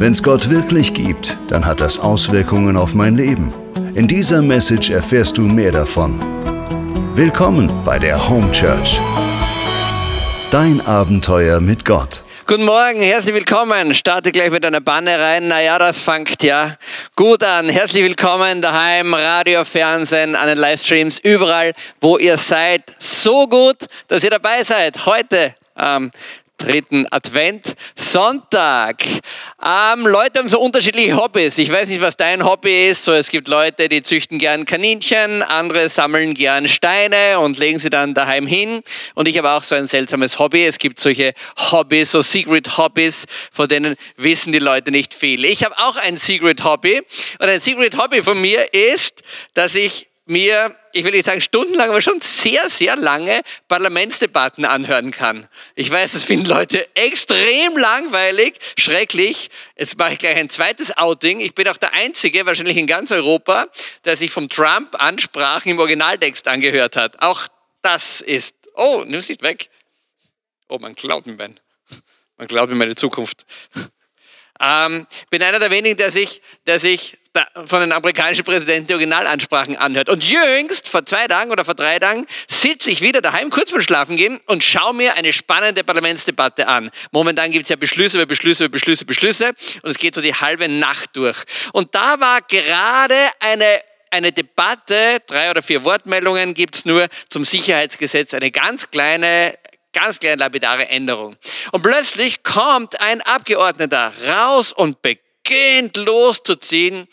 Wenn es Gott wirklich gibt, dann hat das Auswirkungen auf mein Leben. In dieser Message erfährst du mehr davon. Willkommen bei der Home Church. Dein Abenteuer mit Gott. Guten Morgen, herzlich willkommen. Starte gleich mit einer Banne rein. Naja, das fängt ja gut an. Herzlich willkommen daheim, Radio, Fernsehen, an den Livestreams, überall, wo ihr seid. So gut, dass ihr dabei seid. Heute ähm, dritten Advent, Sonntag. Ähm, Leute haben so unterschiedliche Hobbys. Ich weiß nicht, was dein Hobby ist. So, es gibt Leute, die züchten gern Kaninchen, andere sammeln gern Steine und legen sie dann daheim hin. Und ich habe auch so ein seltsames Hobby. Es gibt solche Hobbys, so Secret Hobbys, von denen wissen die Leute nicht viel. Ich habe auch ein Secret Hobby. Und ein Secret Hobby von mir ist, dass ich mir, ich will nicht sagen stundenlang, aber schon sehr, sehr lange Parlamentsdebatten anhören kann. Ich weiß, das finden Leute extrem langweilig, schrecklich. Jetzt mache ich gleich ein zweites Outing. Ich bin auch der Einzige, wahrscheinlich in ganz Europa, der sich vom Trump Ansprachen im Originaltext angehört hat. Auch das ist, oh, nimm es nicht weg. Oh, man glaubt mir man glaubt mir meine Zukunft. Ähm, bin einer der wenigen, der sich, der sich von den amerikanischen Präsidenten die Originalansprachen anhört. Und jüngst, vor zwei Tagen oder vor drei Tagen, sitze ich wieder daheim, kurz vor Schlafen gehen und schaue mir eine spannende Parlamentsdebatte an. Momentan gibt es ja Beschlüsse über Beschlüsse über Beschlüsse, Beschlüsse und es geht so die halbe Nacht durch. Und da war gerade eine eine Debatte, drei oder vier Wortmeldungen gibt es nur zum Sicherheitsgesetz, eine ganz kleine ganz kleine lapidare Änderung. Und plötzlich kommt ein Abgeordneter raus und beginnt loszuziehen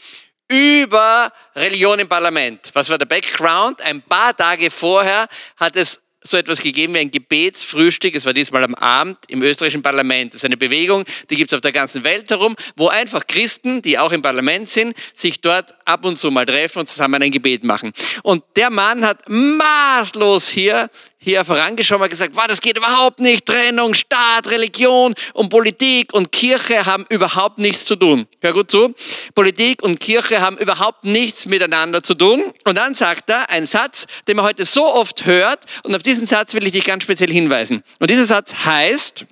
über Religion im Parlament. Was war der Background? Ein paar Tage vorher hat es so etwas gegeben wie ein Gebetsfrühstück. Es war diesmal am Abend im österreichischen Parlament. Das ist eine Bewegung, die gibt es auf der ganzen Welt herum, wo einfach Christen, die auch im Parlament sind, sich dort ab und zu mal treffen und zusammen ein Gebet machen. Und der Mann hat maßlos hier hier vorangeschaut und gesagt, wow, das geht überhaupt nicht. Trennung, Staat, Religion und Politik und Kirche haben überhaupt nichts zu tun. Hör gut zu. Politik und Kirche haben überhaupt nichts miteinander zu tun. Und dann sagt er einen Satz, den man heute so oft hört. Und auf diesen Satz will ich dich ganz speziell hinweisen. Und dieser Satz heißt,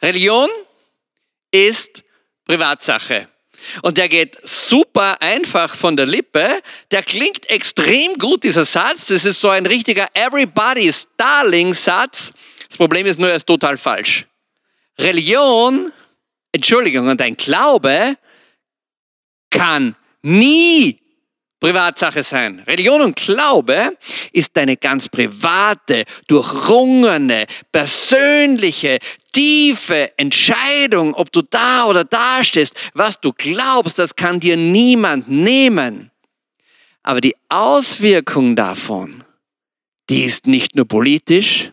Religion ist Privatsache. Und der geht super einfach von der Lippe. Der klingt extrem gut, dieser Satz. Das ist so ein richtiger Everybody's Darling-Satz. Das Problem ist nur, er ist total falsch. Religion, Entschuldigung, und dein Glaube kann nie Privatsache sein. Religion und Glaube ist deine ganz private, durchrungene, persönliche, tiefe Entscheidung, ob du da oder da stehst. Was du glaubst, das kann dir niemand nehmen. Aber die Auswirkung davon, die ist nicht nur politisch,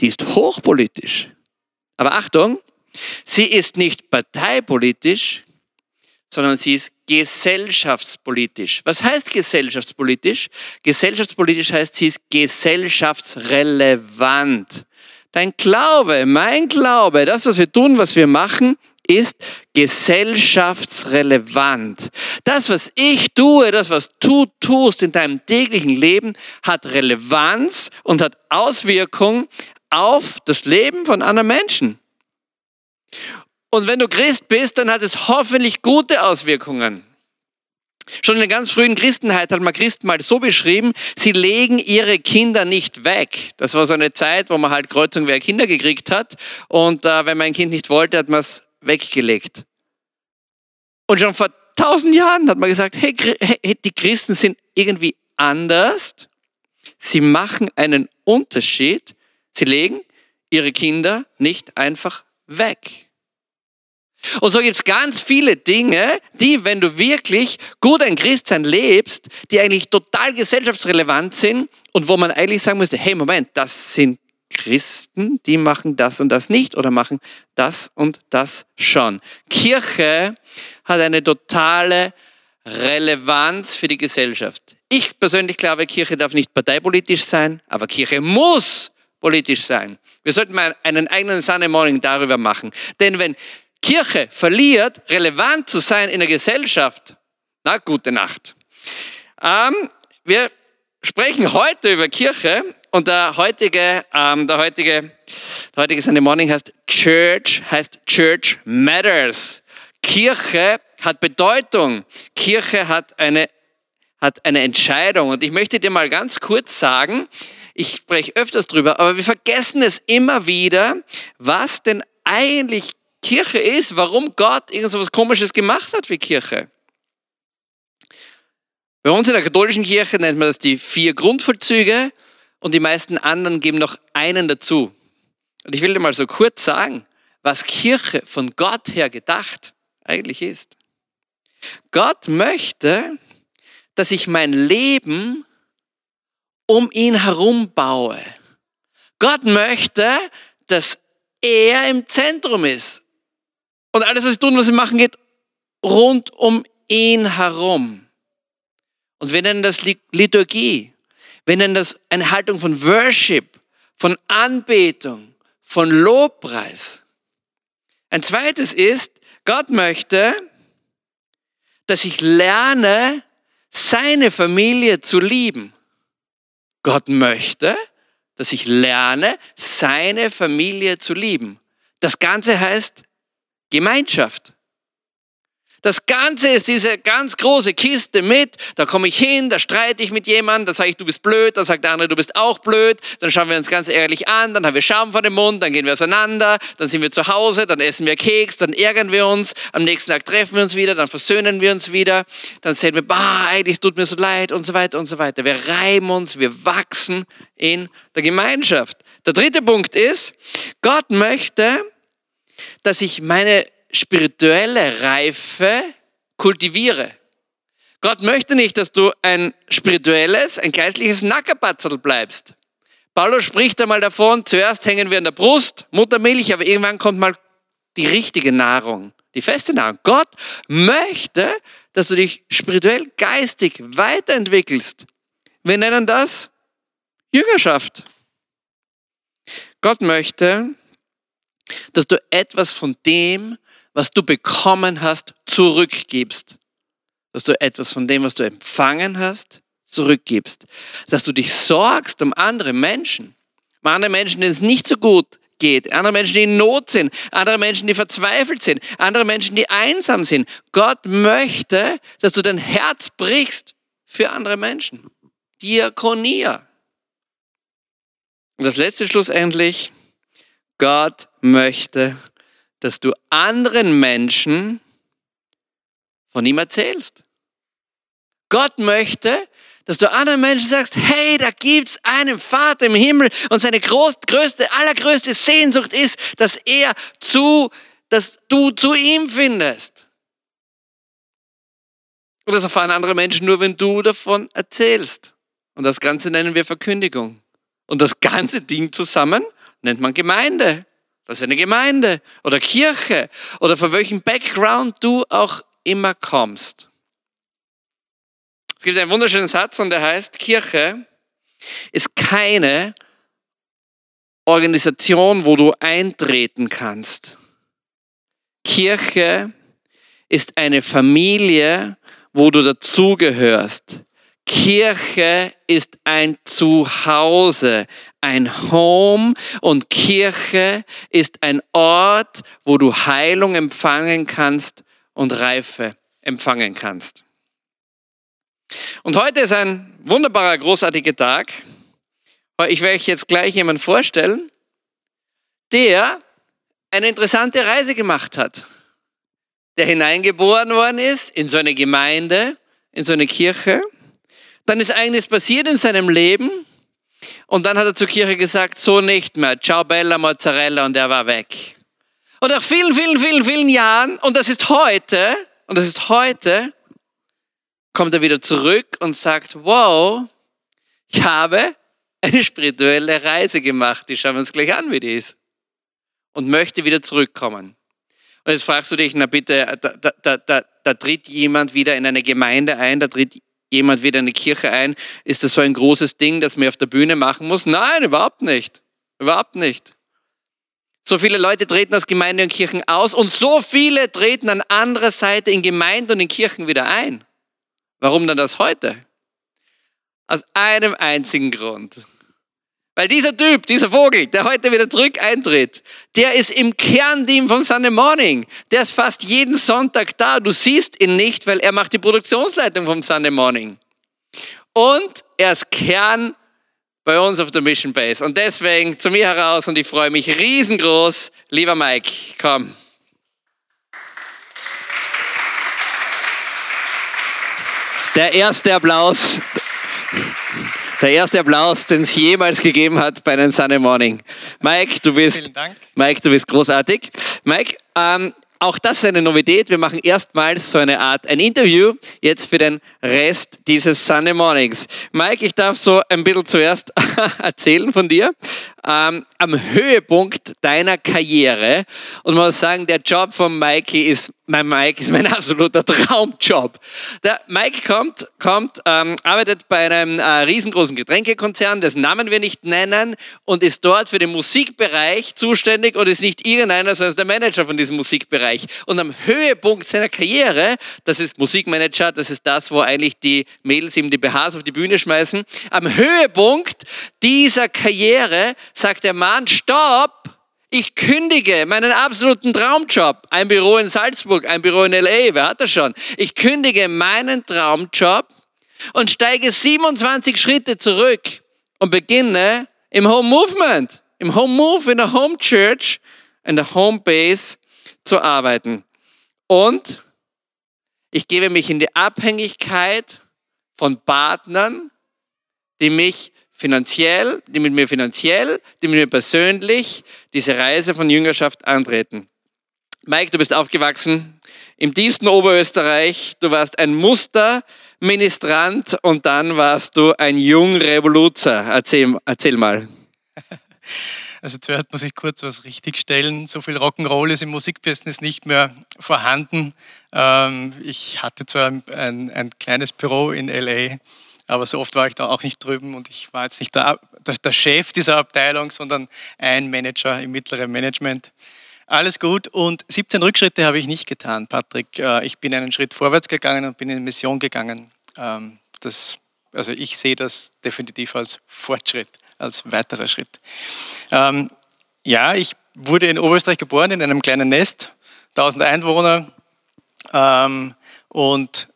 die ist hochpolitisch. Aber Achtung, sie ist nicht parteipolitisch, sondern sie ist gesellschaftspolitisch. Was heißt gesellschaftspolitisch? Gesellschaftspolitisch heißt, sie ist gesellschaftsrelevant. Dein Glaube, mein Glaube, das, was wir tun, was wir machen, ist gesellschaftsrelevant. Das, was ich tue, das, was du tust in deinem täglichen Leben, hat Relevanz und hat Auswirkungen auf das Leben von anderen Menschen. Und wenn du Christ bist, dann hat es hoffentlich gute Auswirkungen. Schon in der ganz frühen Christenheit hat man Christen mal so beschrieben, sie legen ihre Kinder nicht weg. Das war so eine Zeit, wo man halt Kreuzung wer Kinder gekriegt hat. Und äh, wenn man ein Kind nicht wollte, hat man es weggelegt. Und schon vor tausend Jahren hat man gesagt, hey, die Christen sind irgendwie anders. Sie machen einen Unterschied. Sie legen ihre Kinder nicht einfach weg. Und so gibt es ganz viele Dinge, die, wenn du wirklich gut ein Christsein lebst, die eigentlich total gesellschaftsrelevant sind und wo man eigentlich sagen müsste, hey Moment, das sind Christen, die machen das und das nicht oder machen das und das schon. Kirche hat eine totale Relevanz für die Gesellschaft. Ich persönlich glaube, Kirche darf nicht parteipolitisch sein, aber Kirche muss politisch sein. Wir sollten mal einen eigenen Sunday Morning darüber machen. Denn wenn Kirche verliert, relevant zu sein in der Gesellschaft, na, gute Nacht. Ähm, wir sprechen heute über Kirche und der heutige, ähm, der heutige, der heutige Sunday Morning heißt Church, heißt Church Matters. Kirche hat Bedeutung. Kirche hat eine, hat eine Entscheidung. Und ich möchte dir mal ganz kurz sagen, ich spreche öfters drüber, aber wir vergessen es immer wieder, was denn eigentlich Kirche ist, warum Gott irgend so was Komisches gemacht hat wie Kirche. Bei uns in der katholischen Kirche nennt man das die vier Grundvollzüge und die meisten anderen geben noch einen dazu. Und ich will dir mal so kurz sagen, was Kirche von Gott her gedacht eigentlich ist. Gott möchte, dass ich mein Leben um ihn herum baue. Gott möchte, dass er im Zentrum ist. Und alles, was ich tun, was ich machen, geht rund um ihn herum. Und wir nennen das Liturgie. Wir nennen das eine Haltung von Worship, von Anbetung, von Lobpreis. Ein zweites ist, Gott möchte, dass ich lerne, seine Familie zu lieben. Gott möchte, dass ich lerne, seine Familie zu lieben. Das Ganze heißt Gemeinschaft. Das Ganze ist diese ganz große Kiste mit. Da komme ich hin, da streite ich mit jemandem, da sage ich, du bist blöd, dann sagt der andere, du bist auch blöd. Dann schauen wir uns ganz ehrlich an, dann haben wir Schaum vor dem Mund, dann gehen wir auseinander, dann sind wir zu Hause, dann essen wir Keks, dann ärgern wir uns, am nächsten Tag treffen wir uns wieder, dann versöhnen wir uns wieder, dann sehen wir, bah, eigentlich tut mir so leid und so weiter und so weiter. Wir reiben uns, wir wachsen in der Gemeinschaft. Der dritte Punkt ist, Gott möchte, dass ich meine spirituelle Reife kultiviere. Gott möchte nicht, dass du ein spirituelles, ein geistliches Nackerpatzel bleibst. Paulus spricht einmal davon, zuerst hängen wir an der Brust, Muttermilch, aber irgendwann kommt mal die richtige Nahrung, die feste Nahrung. Gott möchte, dass du dich spirituell, geistig weiterentwickelst. Wir nennen das Jüngerschaft. Gott möchte, dass du etwas von dem, was du bekommen hast, zurückgibst. Dass du etwas von dem, was du empfangen hast, zurückgibst. Dass du dich sorgst um andere Menschen. Um andere Menschen, denen es nicht so gut geht. Andere Menschen, die in Not sind. Andere Menschen, die verzweifelt sind. Andere Menschen, die einsam sind. Gott möchte, dass du dein Herz brichst für andere Menschen. Diakonia. Und das letzte schlussendlich. Gott möchte, dass du anderen Menschen von ihm erzählst. Gott möchte, dass du anderen Menschen sagst, hey, da gibt's einen Vater im Himmel und seine groß, größte, allergrößte Sehnsucht ist, dass er zu, dass du zu ihm findest. Und das erfahren andere Menschen nur, wenn du davon erzählst. Und das Ganze nennen wir Verkündigung. Und das ganze Ding zusammen nennt man Gemeinde. Das ist eine Gemeinde oder Kirche oder von welchem Background du auch immer kommst. Es gibt einen wunderschönen Satz und der heißt, Kirche ist keine Organisation, wo du eintreten kannst. Kirche ist eine Familie, wo du dazugehörst. Kirche ist ein Zuhause, ein Home und Kirche ist ein Ort, wo du Heilung empfangen kannst und Reife empfangen kannst. Und heute ist ein wunderbarer, großartiger Tag. Ich werde euch jetzt gleich jemanden vorstellen, der eine interessante Reise gemacht hat, der hineingeboren worden ist in so eine Gemeinde, in so eine Kirche dann ist einiges passiert in seinem Leben und dann hat er zur Kirche gesagt, so nicht mehr, ciao bella mozzarella und er war weg. Und nach vielen, vielen, vielen, vielen Jahren, und das ist heute, und das ist heute, kommt er wieder zurück und sagt, wow, ich habe eine spirituelle Reise gemacht, die schauen wir uns gleich an, wie die ist. Und möchte wieder zurückkommen. Und jetzt fragst du dich, na bitte, da, da, da, da tritt jemand wieder in eine Gemeinde ein, da tritt jemand wieder in eine Kirche ein, ist das so ein großes Ding, das man auf der Bühne machen muss? Nein, überhaupt nicht. Überhaupt nicht. So viele Leute treten aus Gemeinden und Kirchen aus und so viele treten an anderer Seite in Gemeinden und in Kirchen wieder ein. Warum dann das heute? Aus einem einzigen Grund. Weil dieser Typ, dieser Vogel, der heute wieder zurück eintritt, der ist im Kernteam von Sunday Morning. Der ist fast jeden Sonntag da. Du siehst ihn nicht, weil er macht die Produktionsleitung vom Sunday Morning. Und er ist Kern bei uns auf der Mission Base. Und deswegen zu mir heraus und ich freue mich riesengroß. Lieber Mike, komm. Der erste Applaus. Der erste Applaus, den es jemals gegeben hat bei einem Sunday Morning. Mike, du bist, Mike, du bist großartig. Mike, ähm, auch das ist eine Novität. Wir machen erstmals so eine Art ein Interview jetzt für den Rest dieses Sunday Mornings. Mike, ich darf so ein bisschen zuerst erzählen von dir. Ähm, am Höhepunkt deiner Karriere und man muss sagen, der Job von Mikey ist mein Mike ist mein absoluter Traumjob. Der Mike kommt, kommt ähm, arbeitet bei einem äh, riesengroßen Getränkekonzern, dessen Namen wir nicht nennen, und ist dort für den Musikbereich zuständig und ist nicht irgendeiner, sondern der Manager von diesem Musikbereich. Und am Höhepunkt seiner Karriere, das ist Musikmanager, das ist das, wo eigentlich die Mädels ihm die BHs auf die Bühne schmeißen, am Höhepunkt dieser Karriere sagt der Mann, stopp! Ich kündige meinen absoluten Traumjob. Ein Büro in Salzburg, ein Büro in LA, wer hat das schon? Ich kündige meinen Traumjob und steige 27 Schritte zurück und beginne im Home Movement, im Home Move, in der Home Church, in der Home Base zu arbeiten. Und ich gebe mich in die Abhängigkeit von Partnern, die mich finanziell, die mit mir finanziell, die mit mir persönlich diese Reise von Jüngerschaft antreten. Mike, du bist aufgewachsen im tiefsten Oberösterreich. Du warst ein Musterministrant und dann warst du ein Jungrevoluzer. Erzähl, erzähl mal. Also zuerst muss ich kurz was richtigstellen. So viel Rock'n'Roll ist im Musikbusiness nicht mehr vorhanden. Ähm, ich hatte zwar ein, ein, ein kleines Büro in LA, aber so oft war ich da auch nicht drüben und ich war jetzt nicht der, der Chef dieser Abteilung, sondern ein Manager im mittleren Management. Alles gut und 17 Rückschritte habe ich nicht getan, Patrick. Äh, ich bin einen Schritt vorwärts gegangen und bin in Mission gegangen. Ähm, das, also ich sehe das definitiv als Fortschritt, als weiterer Schritt. Ähm, ja, ich wurde in Oberösterreich geboren, in einem kleinen Nest, 1000 Einwohner ähm, und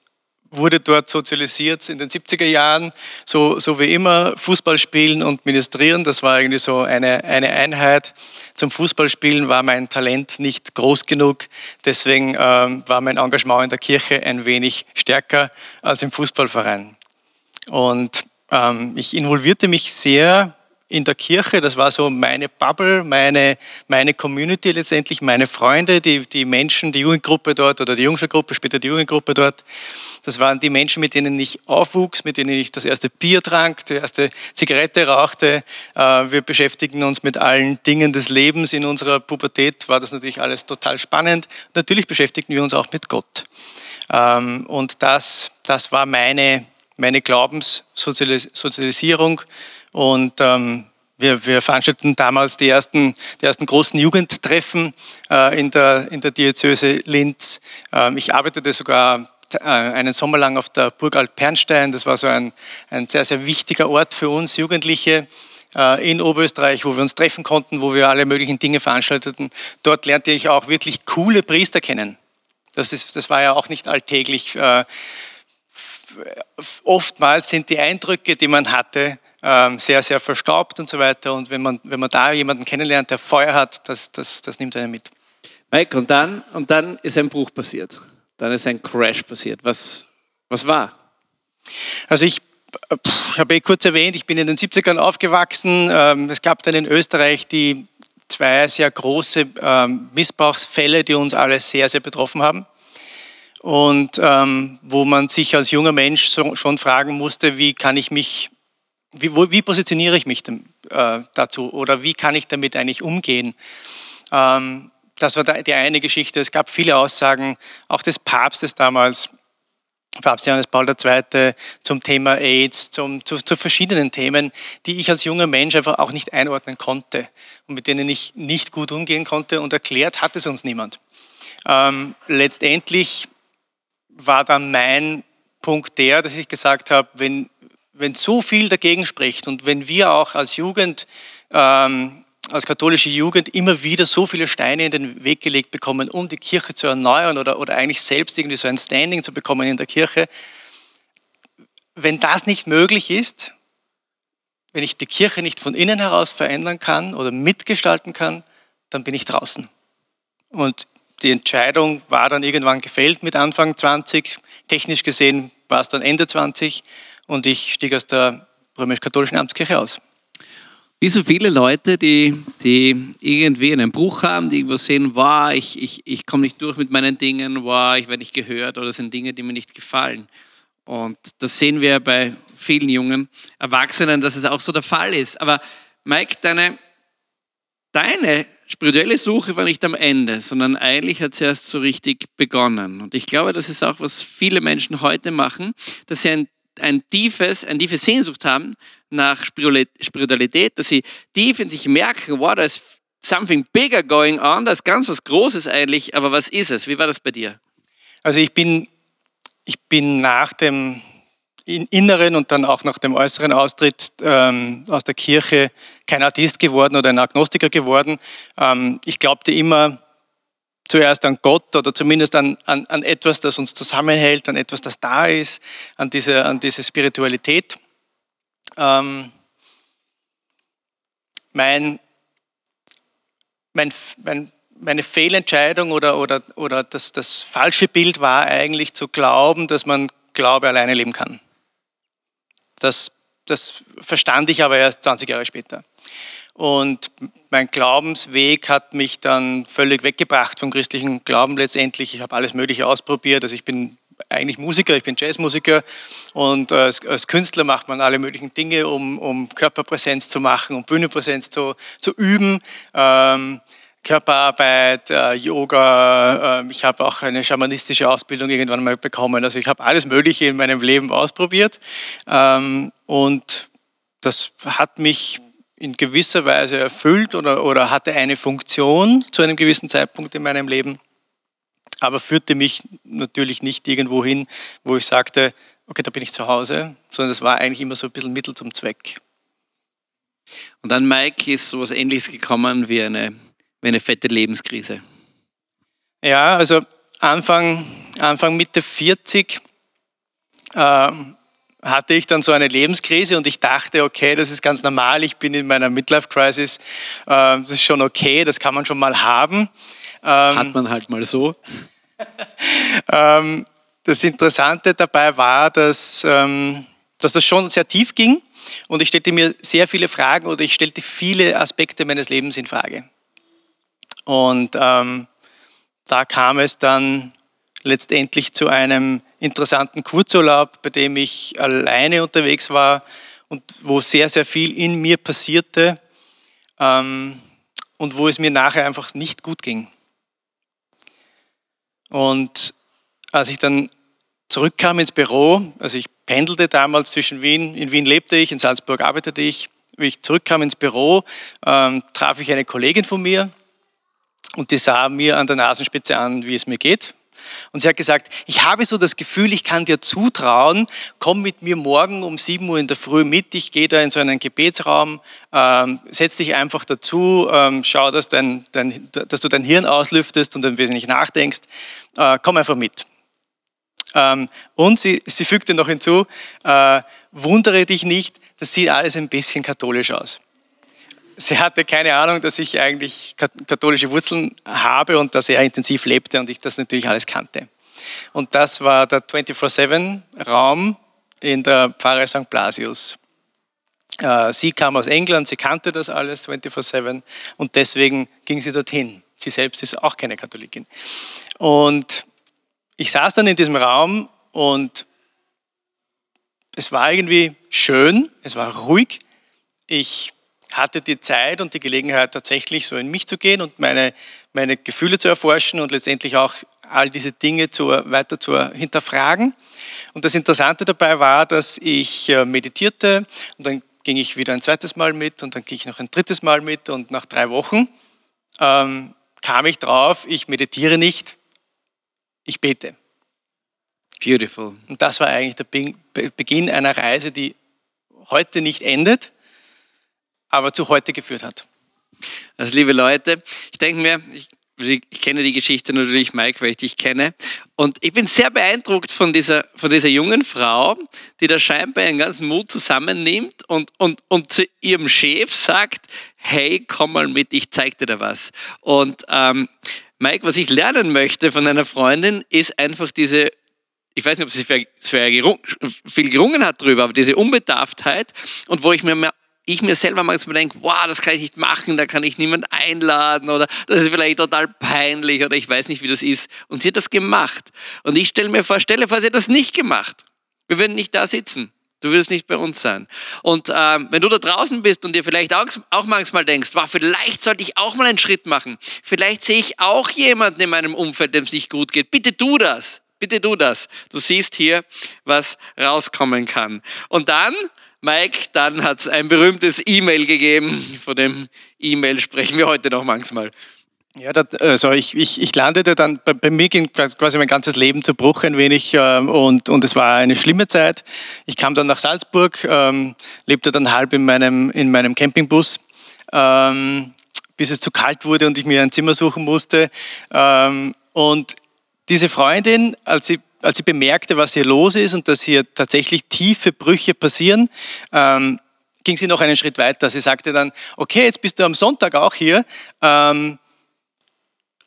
wurde dort sozialisiert in den 70er Jahren, so, so wie immer, Fußball spielen und ministrieren, das war irgendwie so eine, eine Einheit. Zum Fußballspielen war mein Talent nicht groß genug, deswegen ähm, war mein Engagement in der Kirche ein wenig stärker als im Fußballverein. Und ähm, ich involvierte mich sehr in der Kirche. Das war so meine Bubble, meine, meine Community letztendlich, meine Freunde, die, die Menschen, die Jugendgruppe dort oder die Jungschulgruppe, später die Jugendgruppe dort. Das waren die Menschen, mit denen ich aufwuchs, mit denen ich das erste Bier trank, die erste Zigarette rauchte. Äh, wir beschäftigten uns mit allen Dingen des Lebens. In unserer Pubertät war das natürlich alles total spannend. Natürlich beschäftigten wir uns auch mit Gott. Ähm, und das, das war meine, meine Glaubenssozialisierung. Und ähm, wir, wir, veranstalteten damals die ersten, die ersten großen Jugendtreffen äh, in, der, in der Diözese Linz. Ähm, ich arbeitete sogar äh, einen Sommer lang auf der Burg Alt-Pernstein. Das war so ein, ein sehr, sehr wichtiger Ort für uns Jugendliche äh, in Oberösterreich, wo wir uns treffen konnten, wo wir alle möglichen Dinge veranstalteten. Dort lernte ich auch wirklich coole Priester kennen. Das, ist, das war ja auch nicht alltäglich. Äh, oftmals sind die Eindrücke, die man hatte, sehr, sehr verstaubt und so weiter. Und wenn man, wenn man da jemanden kennenlernt, der Feuer hat, das, das, das nimmt einen mit. Mike, und dann, und dann ist ein Bruch passiert. Dann ist ein Crash passiert. Was, was war? Also ich, ich habe eh kurz erwähnt, ich bin in den 70ern aufgewachsen. Ähm, es gab dann in Österreich die zwei sehr große ähm, Missbrauchsfälle, die uns alle sehr, sehr betroffen haben. Und ähm, wo man sich als junger Mensch so, schon fragen musste, wie kann ich mich wie, wie positioniere ich mich denn, äh, dazu oder wie kann ich damit eigentlich umgehen? Ähm, das war die eine Geschichte. Es gab viele Aussagen, auch des Papstes damals, Papst Johannes Paul II. zum Thema AIDS, zum, zu, zu, verschiedenen Themen, die ich als junger Mensch einfach auch nicht einordnen konnte und mit denen ich nicht gut umgehen konnte und erklärt hat es uns niemand. Ähm, letztendlich war dann mein Punkt der, dass ich gesagt habe, wenn wenn so viel dagegen spricht und wenn wir auch als Jugend, ähm, als katholische Jugend immer wieder so viele Steine in den Weg gelegt bekommen, um die Kirche zu erneuern oder, oder eigentlich selbst irgendwie so ein Standing zu bekommen in der Kirche, wenn das nicht möglich ist, wenn ich die Kirche nicht von innen heraus verändern kann oder mitgestalten kann, dann bin ich draußen. Und die Entscheidung war dann irgendwann gefällt mit Anfang 20. Technisch gesehen war es dann Ende 20 und ich stieg aus der römisch-katholischen Amtskirche aus. Wie so viele Leute, die, die irgendwie einen Bruch haben, die irgendwo sehen, wow, ich, ich, ich komme nicht durch mit meinen Dingen, wow, ich werde nicht gehört oder sind Dinge, die mir nicht gefallen. Und das sehen wir bei vielen jungen Erwachsenen, dass es auch so der Fall ist. Aber Mike, deine, deine spirituelle Suche war nicht am Ende, sondern eigentlich hat sie erst so richtig begonnen. Und ich glaube, das ist auch, was viele Menschen heute machen, dass sie ein, ein tiefes, eine tiefe Sehnsucht haben nach Spiritualität, dass sie tief in sich merken, wow, da ist something bigger going on, da ist ganz was Großes eigentlich, aber was ist es? Wie war das bei dir? Also ich bin, ich bin nach dem inneren und dann auch nach dem äußeren Austritt ähm, aus der Kirche kein Atheist geworden oder ein Agnostiker geworden. Ähm, ich glaubte immer zuerst an Gott oder zumindest an, an, an, etwas, das uns zusammenhält, an etwas, das da ist, an diese, an diese Spiritualität. Ähm, mein, mein, mein, meine Fehlentscheidung oder, oder, oder das, das falsche Bild war eigentlich zu glauben, dass man Glaube alleine leben kann. Das, das verstand ich aber erst 20 Jahre später. Und mein Glaubensweg hat mich dann völlig weggebracht vom christlichen Glauben letztendlich. Ich habe alles Mögliche ausprobiert. Also ich bin eigentlich Musiker, ich bin Jazzmusiker und als, als Künstler macht man alle möglichen Dinge, um, um Körperpräsenz zu machen, um Bühnenpräsenz zu, zu üben. Ähm, Körperarbeit, äh, Yoga. Äh, ich habe auch eine schamanistische Ausbildung irgendwann mal bekommen. Also ich habe alles Mögliche in meinem Leben ausprobiert. Ähm, und das hat mich in gewisser Weise erfüllt oder, oder hatte eine Funktion zu einem gewissen Zeitpunkt in meinem Leben, aber führte mich natürlich nicht irgendwo hin, wo ich sagte, okay, da bin ich zu Hause, sondern es war eigentlich immer so ein bisschen Mittel zum Zweck. Und dann, Mike, ist so etwas Ähnliches gekommen wie eine wie eine fette Lebenskrise? Ja, also Anfang, Anfang Mitte 40 äh, hatte ich dann so eine Lebenskrise und ich dachte, okay, das ist ganz normal, ich bin in meiner Midlife-Crisis, äh, das ist schon okay, das kann man schon mal haben. Ähm, Hat man halt mal so. ähm, das Interessante dabei war, dass, ähm, dass das schon sehr tief ging und ich stellte mir sehr viele Fragen oder ich stellte viele Aspekte meines Lebens in Frage. Und ähm, da kam es dann letztendlich zu einem interessanten Kurzurlaub, bei dem ich alleine unterwegs war und wo sehr, sehr viel in mir passierte ähm, und wo es mir nachher einfach nicht gut ging. Und als ich dann zurückkam ins Büro, also ich pendelte damals zwischen Wien, in Wien lebte ich, in Salzburg arbeitete ich, wie ich zurückkam ins Büro, ähm, traf ich eine Kollegin von mir, und die sah mir an der Nasenspitze an, wie es mir geht. Und sie hat gesagt, ich habe so das Gefühl, ich kann dir zutrauen, komm mit mir morgen um 7 Uhr in der Früh mit, ich gehe da in so einen Gebetsraum, ähm, setz dich einfach dazu, ähm, schau, dass, dein, dein, dass, du dein Hirn auslüftest und ein wenig nachdenkst, äh, komm einfach mit. Ähm, und sie, sie fügte noch hinzu, äh, wundere dich nicht, das sieht alles ein bisschen katholisch aus sie hatte keine Ahnung, dass ich eigentlich katholische Wurzeln habe und dass er intensiv lebte und ich das natürlich alles kannte. Und das war der 24-7-Raum in der Pfarre St. Blasius. Äh, sie kam aus England, sie kannte das alles 24-7 und deswegen ging sie dorthin. Sie selbst ist auch keine Katholikin. Und ich saß dann in diesem Raum und es war irgendwie schön, es war ruhig. Ich hatte die Zeit und die Gelegenheit, tatsächlich so in mich zu gehen und meine, meine Gefühle zu erforschen und letztendlich auch all diese Dinge zu, weiter zu hinterfragen. Und das Interessante dabei war, dass ich äh, meditierte und dann ging ich wieder ein zweites Mal mit und dann ging ich noch ein drittes Mal mit und nach drei Wochen ähm, kam ich drauf, ich meditiere nicht, ich bete. Beautiful. Und das war eigentlich der Beginn einer Reise, die heute nicht endet, aber zu heute geführt hat. Also liebe Leute, ich denke mir, ich, ich kenne die Geschichte natürlich, Mike, weil ich dich kenne. Und ich bin sehr beeindruckt von dieser, von dieser jungen Frau, die da scheinbar ihren ganzen Mut zusammennimmt und, und, und zu ihrem Chef sagt, hey, komm mal mit, ich zeig dir da was. Und ähm, Mike, was ich lernen möchte von einer Freundin, ist einfach diese ich weiß nicht, ob sie viel gerungen hat darüber, aber diese Unbedarftheit und wo ich mir ich mir selber manchmal denke, wow, das kann ich nicht machen, da kann ich niemand einladen oder das ist vielleicht total peinlich oder ich weiß nicht, wie das ist. Und sie hat das gemacht. Und ich stelle mir vor, stelle vor, sie hat das nicht gemacht. Wir würden nicht da sitzen. Du würdest nicht bei uns sein. Und ähm, wenn du da draußen bist und dir vielleicht auch, auch manchmal denkst, wow, vielleicht sollte ich auch mal einen Schritt machen. Vielleicht sehe ich auch jemanden in meinem Umfeld, dem es nicht gut geht. Bitte tu das. Bitte tu das. Du siehst hier, was rauskommen kann. Und dann Mike, dann hat es ein berühmtes E-Mail gegeben. Von dem E-Mail sprechen wir heute noch manchmal. Ja, das, also ich, ich, ich landete dann, bei, bei, mir ging quasi mein ganzes Leben zu Bruch ein wenig äh, und, und es war eine schlimme Zeit. Ich kam dann nach Salzburg, ähm, lebte dann halb in meinem, in meinem Campingbus, ähm, bis es zu kalt wurde und ich mir ein Zimmer suchen musste. Ähm, und diese Freundin, als sie als sie bemerkte, was hier los ist und dass hier tatsächlich tiefe Brüche passieren, ähm, ging sie noch einen Schritt weiter. Sie sagte dann, okay, jetzt bist du am Sonntag auch hier. Ähm,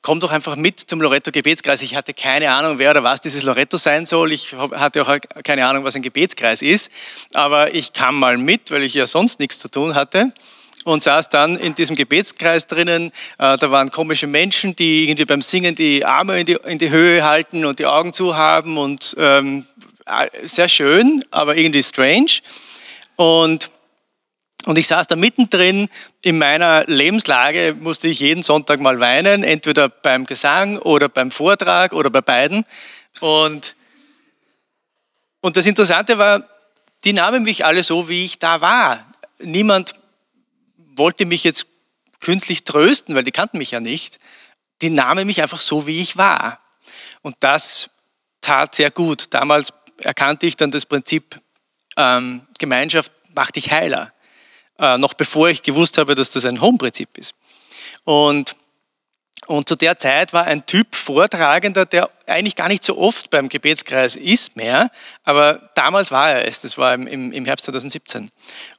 komm doch einfach mit zum Loretto Gebetskreis. Ich hatte keine Ahnung, wer oder was dieses Loretto sein soll. Ich hatte auch keine Ahnung, was ein Gebetskreis ist. Aber ich kam mal mit, weil ich ja sonst nichts zu tun hatte und saß dann in diesem Gebetskreis drinnen. Äh, da waren komische Menschen, die irgendwie beim Singen die Arme in die, in die Höhe halten und die Augen zu haben und ähm, sehr schön, aber irgendwie strange. Und und ich saß da mittendrin in meiner Lebenslage, musste ich jeden Sonntag mal weinen, entweder beim Gesang oder beim Vortrag oder bei beiden. Und, und das Interessante war, die nahmen mich alle so, wie ich da war. Niemand wollte mich jetzt künstlich trösten, weil die kannten mich ja nicht. Die nahmen mich einfach so, wie ich war. Und das tat sehr gut. Damals erkannte ich dann das Prinzip, ähm, Gemeinschaft macht dich heiler. Äh, noch bevor ich gewusst habe, dass das ein Home-Prinzip ist. Und und zu der Zeit war ein Typ Vortragender, der eigentlich gar nicht so oft beim Gebetskreis ist mehr, aber damals war er es, das war im, im Herbst 2017.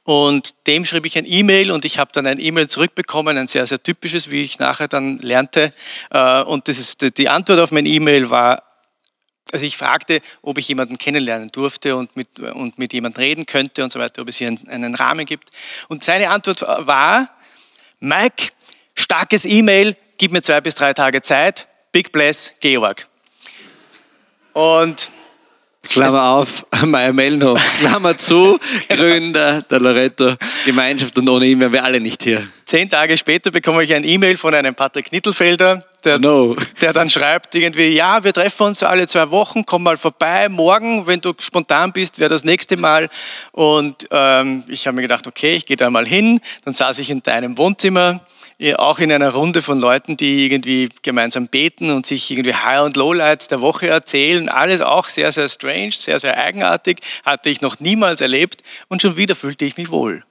Und dem schrieb ich ein E-Mail und ich habe dann ein E-Mail zurückbekommen, ein sehr, sehr typisches, wie ich nachher dann lernte. Äh, und das ist, die Antwort auf mein E-Mail war, also ich fragte, ob ich jemanden kennenlernen durfte und mit, und mit jemandem reden könnte und so weiter, ob es hier einen, einen Rahmen gibt. Und seine Antwort war, Mike, starkes E-Mail, gib mir zwei bis drei Tage Zeit. Big Bless, Georg. Und Klammer auf, Meier Mellenhof. Klammer zu, genau. Gründer der Loretto Gemeinschaft und ohne ihn wären wir alle nicht hier. Zehn Tage später bekomme ich ein E-Mail von einem Patrick Nittelfelder, der, no. der dann schreibt irgendwie, ja, wir treffen uns alle zwei Wochen, komm mal vorbei, morgen, wenn du spontan bist, wäre das nächste Mal. Und ähm, ich habe mir gedacht, okay, ich gehe da mal hin. Dann saß ich in deinem Wohnzimmer auch in einer Runde von Leuten, die irgendwie gemeinsam beten und sich irgendwie High- und Lowlight der Woche erzählen. Alles auch sehr, sehr strange, sehr, sehr eigenartig. Hatte ich noch niemals erlebt und schon wieder fühlte ich mich wohl.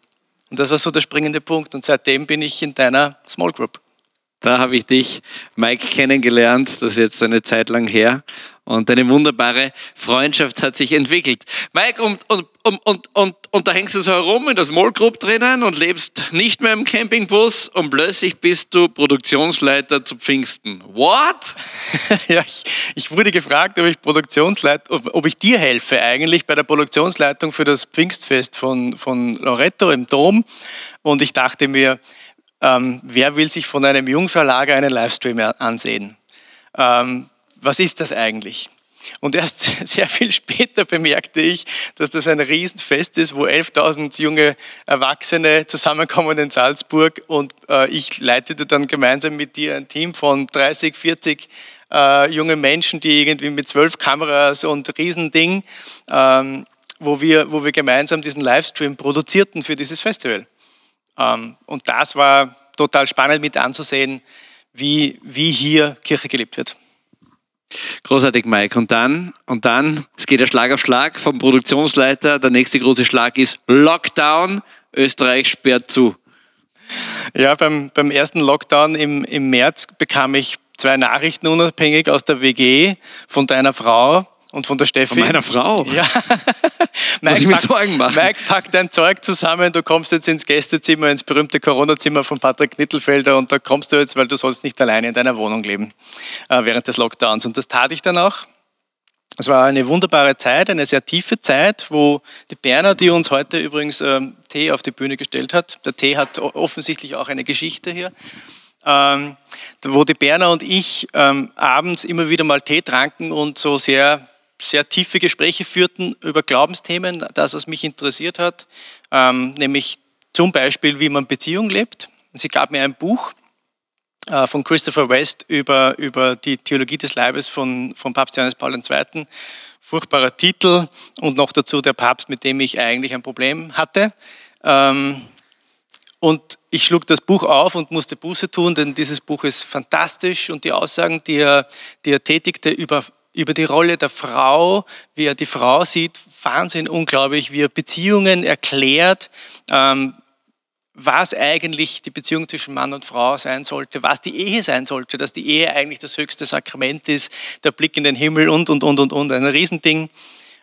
Und das war so der springende Punkt. Und seitdem bin ich in deiner Small Group. Da habe ich dich, Mike, kennengelernt. Das ist jetzt eine Zeit lang her. Und eine wunderbare Freundschaft hat sich entwickelt. Mike, und, und, und, und, und da hängst du so herum in der Small Group drinnen und lebst nicht mehr im Campingbus und plötzlich bist du Produktionsleiter zu Pfingsten. What? ja, ich, ich wurde gefragt, ob ich Produktionsleiter, ob, ob ich dir helfe eigentlich bei der Produktionsleitung für das Pfingstfest von, von Loretto im Dom. Und ich dachte mir, ähm, wer will sich von einem Jungscharlager einen Livestream ansehen? Ähm, was ist das eigentlich? Und erst sehr viel später bemerkte ich, dass das ein Riesenfest ist, wo 11.000 junge Erwachsene zusammenkommen in Salzburg und äh, ich leitete dann gemeinsam mit dir ein Team von 30, 40 äh, junge Menschen, die irgendwie mit zwölf Kameras und Riesending, ähm, wo, wir, wo wir gemeinsam diesen Livestream produzierten für dieses Festival. Ähm, und das war total spannend mit anzusehen, wie, wie hier Kirche gelebt wird. Großartig, Mike. Und dann, und dann, es geht ja Schlag auf Schlag vom Produktionsleiter. Der nächste große Schlag ist Lockdown. Österreich sperrt zu. Ja, beim, beim ersten Lockdown im, im März bekam ich zwei Nachrichten unabhängig aus der WG von deiner Frau und von der Steffi. Von meiner Frau? Ja. Muss ich mir Sorgen machen? Mike, pack dein Zeug zusammen, du kommst jetzt ins Gästezimmer, ins berühmte Corona-Zimmer von Patrick Nittelfelder und da kommst du jetzt, weil du sollst nicht alleine in deiner Wohnung leben äh, während des Lockdowns. Und das tat ich dann auch. Es war eine wunderbare Zeit, eine sehr tiefe Zeit, wo die Berner, die uns heute übrigens ähm, Tee auf die Bühne gestellt hat, der Tee hat offensichtlich auch eine Geschichte hier, ähm, wo die Berner und ich ähm, abends immer wieder mal Tee tranken und so sehr, sehr tiefe Gespräche führten über Glaubensthemen, das, was mich interessiert hat, ähm, nämlich zum Beispiel, wie man Beziehung lebt. Sie gab mir ein Buch, äh, von Christopher West über, über die Theologie des Leibes von, von Papst Johannes Paul II. Furchtbarer Titel und noch dazu der Papst, mit dem ich eigentlich ein Problem hatte. Ähm, und ich schlug das Buch auf und musste Buße tun, denn dieses Buch ist fantastisch und die Aussagen, die er, die er tätigte über, über die Rolle der Frau, wie er die Frau sieht, Wahnsinn, unglaublich, wie er Beziehungen erklärt, ähm, was eigentlich die Beziehung zwischen Mann und Frau sein sollte, was die Ehe sein sollte, dass die Ehe eigentlich das höchste Sakrament ist, der Blick in den Himmel und, und, und, und, und. Ein Riesending,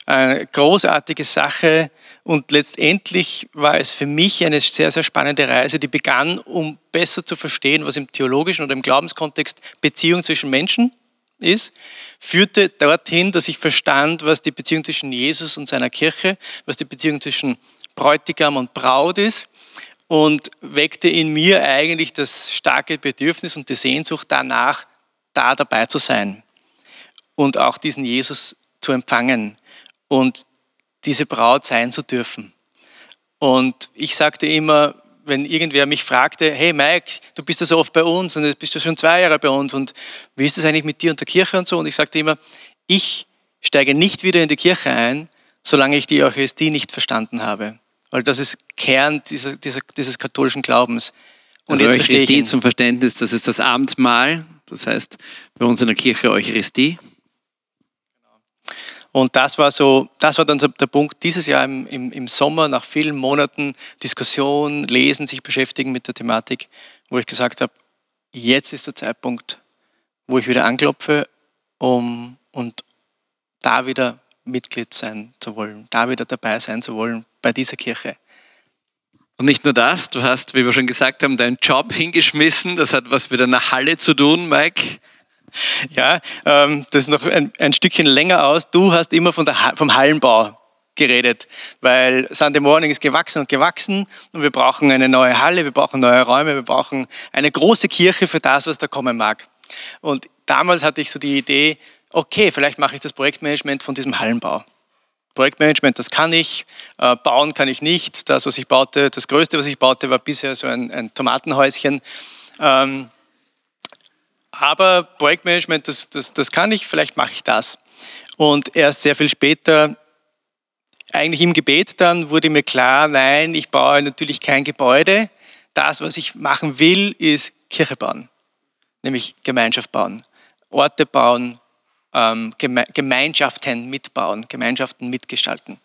eine großartige Sache. Und letztendlich war es für mich eine sehr, sehr spannende Reise, die begann, um besser zu verstehen, was im theologischen oder im Glaubenskontext Beziehung zwischen Menschen ist, führte dorthin, dass ich verstand, was die Beziehung zwischen Jesus und seiner Kirche, was die Beziehung zwischen Bräutigam und Braut ist und weckte in mir eigentlich das starke Bedürfnis und die Sehnsucht danach, da dabei zu sein und auch diesen Jesus zu empfangen und diese Braut sein zu dürfen. Und ich sagte immer, wenn irgendwer mich fragte, hey Mike, du bist ja so oft bei uns und jetzt bist du schon zwei Jahre bei uns und wie ist es eigentlich mit dir und der Kirche und so? Und ich sagte immer, ich steige nicht wieder in die Kirche ein, solange ich die Eucharistie nicht verstanden habe weil das ist Kern dieser, dieser, dieses katholischen Glaubens. Und also Eucharistie zum Verständnis, das ist das Abendmahl, das heißt bei uns in der Kirche Eucharistie. Und das war so, das war dann so der Punkt dieses Jahr im, im, im Sommer, nach vielen Monaten Diskussion, Lesen, sich beschäftigen mit der Thematik, wo ich gesagt habe, jetzt ist der Zeitpunkt, wo ich wieder anklopfe, um und da wieder Mitglied sein zu wollen, da wieder dabei sein zu wollen bei dieser Kirche. Und nicht nur das, du hast, wie wir schon gesagt haben, deinen Job hingeschmissen. Das hat was mit einer Halle zu tun, Mike. Ja, ähm, das ist noch ein, ein, Stückchen länger aus. Du hast immer von der, vom Hallenbau geredet, weil Sunday Morning ist gewachsen und gewachsen und wir brauchen eine neue Halle, wir brauchen neue Räume, wir brauchen eine große Kirche für das, was da kommen mag. Und damals hatte ich so die Idee, okay, vielleicht mache ich das Projektmanagement von diesem Hallenbau. Projektmanagement, das kann ich, äh, bauen kann ich nicht. Das, was ich baute, das Größte, was ich baute, war bisher so ein, ein Tomatenhäuschen. Ähm, aber Projektmanagement, das, das, das kann ich, vielleicht mache ich das. Und erst sehr viel später, eigentlich im Gebet dann, wurde mir klar, nein, ich baue natürlich kein Gebäude. Das, was ich machen will, ist Kirche bauen, nämlich Gemeinschaft bauen, Orte bauen, ähm, Gemeinschaften mitbauen, Gemeinschaften mitgestalten.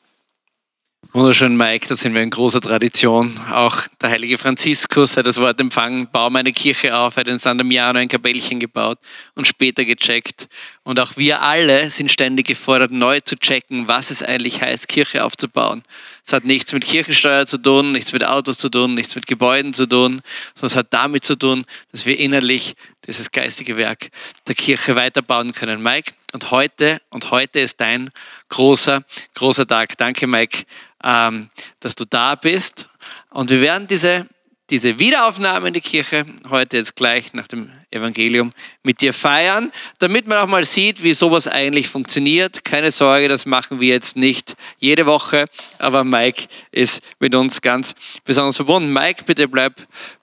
Wunderschön, Mike, da sind wir in großer Tradition. Auch der heilige Franziskus hat das Wort empfangen, bau meine Kirche auf, hat in San Damiano ein Kapellchen gebaut und später gecheckt. Und auch wir alle sind ständig gefordert, neu zu checken, was es eigentlich heißt, Kirche aufzubauen. Es hat nichts mit Kirchensteuer zu tun, nichts mit Autos zu tun, nichts mit Gebäuden zu tun, sondern es hat damit zu tun, dass wir innerlich dieses geistige Werk der Kirche weiterbauen können. Mike, und heute, und heute ist dein großer, großer Tag. Danke, Mike, dass du da bist. Und wir werden diese, diese Wiederaufnahme in die Kirche heute jetzt gleich nach dem Evangelium mit dir feiern, damit man auch mal sieht, wie sowas eigentlich funktioniert. Keine Sorge, das machen wir jetzt nicht jede Woche, aber Mike ist mit uns ganz besonders verbunden. Mike, bitte bleib,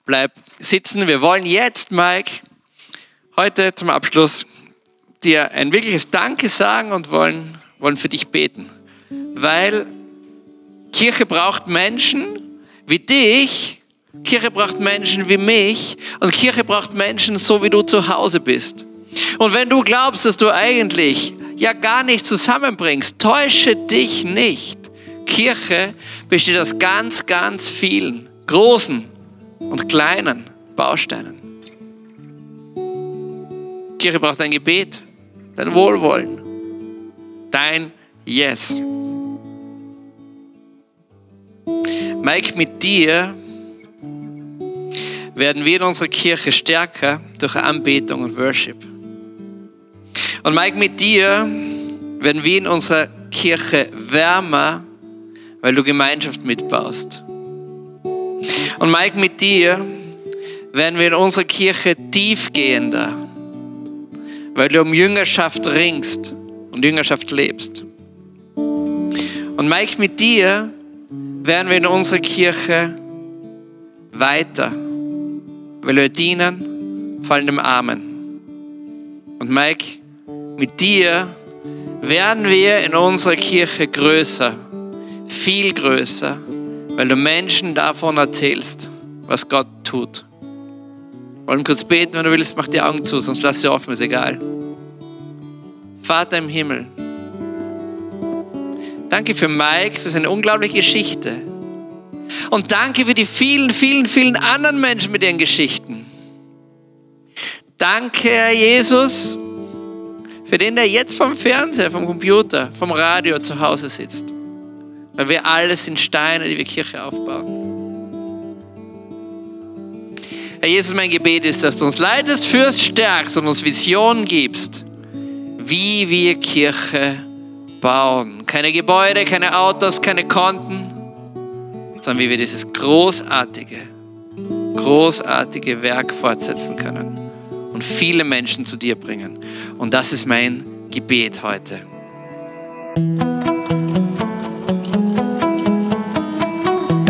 bleib sitzen. Wir wollen jetzt, Mike, heute zum Abschluss dir ein wirkliches Danke sagen und wollen, wollen für dich beten. Weil Kirche braucht Menschen wie dich, Kirche braucht Menschen wie mich und Kirche braucht Menschen so, wie du zu Hause bist. Und wenn du glaubst, dass du eigentlich ja gar nicht zusammenbringst, täusche dich nicht. Kirche besteht aus ganz, ganz vielen großen und kleinen Bausteinen. Kirche braucht ein Gebet, dein Wohlwollen, dein Yes. Mike, mit dir werden wir in unserer Kirche stärker durch Anbetung und Worship. Und Mike, mit dir werden wir in unserer Kirche wärmer, weil du Gemeinschaft mitbaust. Und Mike, mit dir werden wir in unserer Kirche tiefgehender, weil du um Jüngerschaft ringst und Jüngerschaft lebst. Und Mike, mit dir werden wir in unserer Kirche weiter, weil wir dienen, fallen dem Armen. Und Mike, mit dir werden wir in unserer Kirche größer, viel größer, weil du Menschen davon erzählst, was Gott tut. Wir wollen kurz beten, wenn du willst, mach die Augen zu, sonst lass sie offen, ist egal. Vater im Himmel, danke für Mike, für seine unglaubliche Geschichte. Und danke für die vielen, vielen, vielen anderen Menschen mit ihren Geschichten. Danke, Herr Jesus, für den, der jetzt vom Fernseher, vom Computer, vom Radio zu Hause sitzt. Weil wir alle sind Steine, die wir Kirche aufbauen. Herr Jesus, mein Gebet ist, dass du uns leitest, führst, stärkst und uns Visionen gibst, wie wir Kirche bauen. Keine Gebäude, keine Autos, keine Konten, sondern wie wir dieses großartige, großartige Werk fortsetzen können und viele Menschen zu dir bringen. Und das ist mein Gebet heute.